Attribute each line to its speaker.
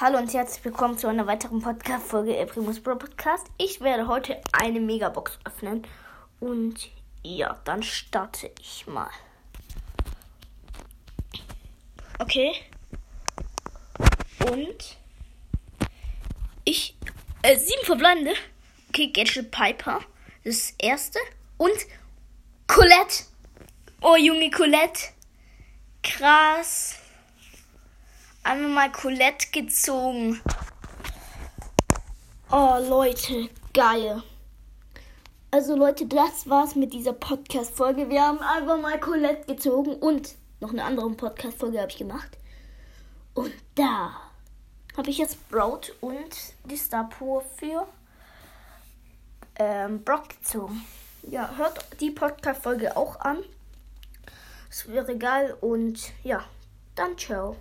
Speaker 1: Hallo und herzlich willkommen zu einer weiteren Podcast-Folge Primus Bro Podcast. Ich werde heute eine Megabox öffnen und ja, dann starte ich mal. Okay. Und ich äh, sieben verbleibende. Okay, Gadget Piper, das erste und Colette. Oh Junge Colette. Krass einmal mal Colette gezogen. Oh, Leute, geil. Also, Leute, das war's mit dieser Podcast-Folge. Wir haben einfach mal Colette gezogen und noch eine andere Podcast-Folge habe ich gemacht. Und da habe ich jetzt Sprout und die Star Pur für ähm, Brock gezogen. Ja, hört die Podcast-Folge auch an. Es wäre geil und ja, dann ciao.